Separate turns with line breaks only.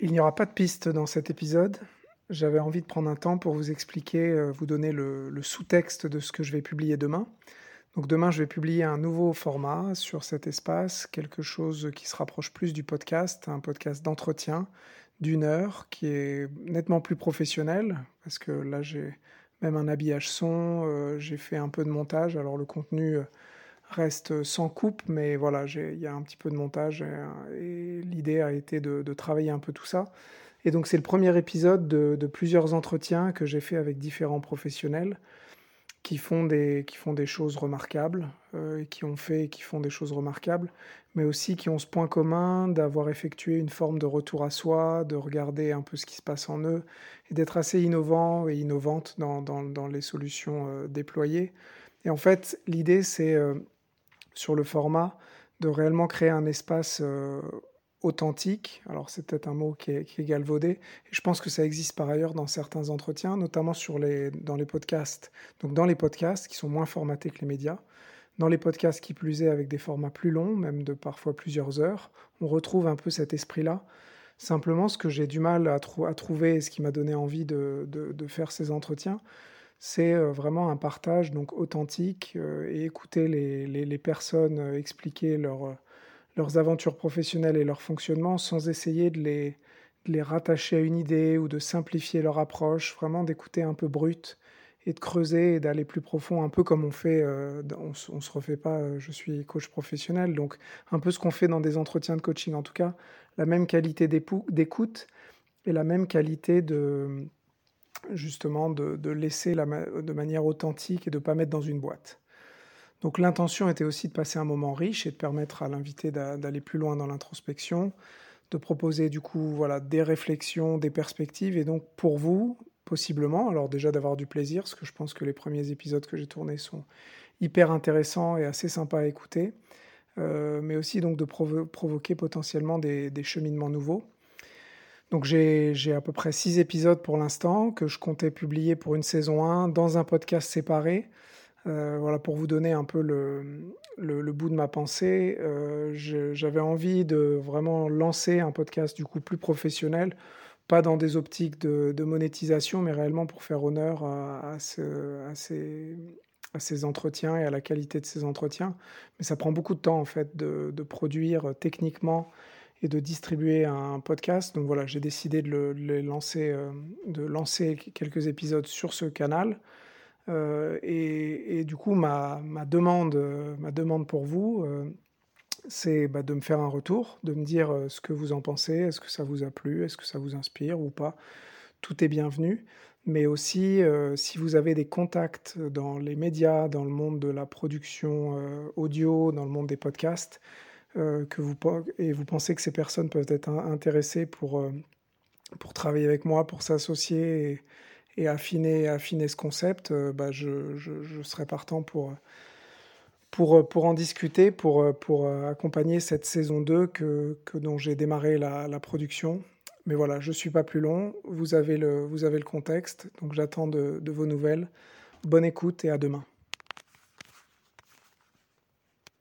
Il n'y aura pas de piste dans cet épisode. J'avais envie de prendre un temps pour vous expliquer, euh, vous donner le, sous-texte de ce que je vais publier demain. Donc demain, je vais publier un nouveau format sur cet espace, quelque chose qui se rapproche plus du podcast, un podcast d'entretien d'une heure qui est nettement plus professionnel, parce que là, j'ai même un habillage son, euh, j'ai fait un peu de montage, alors le contenu... Euh, reste sans coupe, mais voilà, il y a un petit peu de montage et, l'idée a été de, travailler un peu tout ça. Et donc c'est le premier épisode de, plusieurs entretiens que j'ai fait avec différents professionnels qui font des, qui font des choses remarquables, euh, qui ont fait et qui font des choses remarquables, mais aussi qui ont ce point commun d'avoir effectué une forme de retour à soi, de regarder un peu ce qui se passe en eux, et d'être assez innovant et innovante dans, dans, dans les solutions euh, déployées. Et en fait, l'idée, c'est euh, sur le format, de réellement créer un espace euh, authentique. Alors c'est peut-être un mot qui est, galvaudé. Et je pense que ça existe par ailleurs dans certains entretiens, notamment dans les podcasts. Donc dans les podcasts qui sont moins formatés que les médias, dans les podcasts qui plus est avec des formats plus longs, même de parfois plusieurs heures, on retrouve un peu cet esprit-là. Simplement, ce que j'ai du mal à, trouver et ce qui m'a donné envie de faire ces entretiens, c'est euh, vraiment un partage donc authentique euh, et écouter les, personnes euh, expliquer leurs aventures professionnelles et leur fonctionnement sans essayer de les, les rattacher à une idée ou de simplifier leur approche, vraiment d'écouter un peu brut et de creuser et d'aller plus profond, un peu comme on fait, on, ne se refait pas, je suis coach professionnel, donc un peu ce qu'on fait dans des entretiens de coaching, en tout cas, la même qualité d'écoute et la même qualité de, justement de, laisser de manière authentique et de ne pas mettre dans une boîte. Donc l'intention était aussi de passer un moment riche et de permettre à l'invité d'aller plus loin dans l'introspection, de proposer du coup voilà des réflexions, des perspectives et donc pour vous possiblement alors déjà d'avoir du plaisir parce que je pense que les premiers épisodes que j'ai tournés sont hyper intéressants et assez sympas à écouter, euh, mais aussi donc de provoquer potentiellement des cheminements nouveaux. Donc j'ai à peu près six épisodes pour l'instant que je comptais publier pour une saison 1 dans un podcast séparé. Euh, voilà, pour vous donner un peu le, bout de ma pensée, euh, j'avais envie de vraiment lancer un podcast du coup plus professionnel, pas dans des optiques de, monétisation, mais réellement pour faire honneur à, ces, entretiens et à la qualité de ces entretiens. Mais ça prend beaucoup de temps en fait de, de produire techniquement et de distribuer un podcast. Donc voilà, j'ai décidé de, le, lancer, euh, de lancer quelques épisodes sur ce canal. Euh, et, du coup, ma, ma, demande, ma demande pour vous, euh, c'est bah, de me faire un retour, de me dire ce que vous en pensez, est-ce que ça vous a plu, est-ce que ça vous inspire ou pas. Tout est bienvenu. Mais aussi, si vous avez des contacts dans les médias, dans le monde de la production audio, dans le monde des podcasts, euh, que vous, et vous pensez que ces personnes peuvent être intéressées pour, euh, pour travailler avec moi, pour s'associer et, affiner, affiner ce concept, euh, bah je, je, serai partant pour, pour, pour en discuter, pour, pour accompagner cette saison 2 que, que dont j'ai démarré la, production. Mais voilà, je ne suis pas plus long, vous avez le, vous avez le contexte, donc j'attends de vos nouvelles. Bonne écoute et à demain.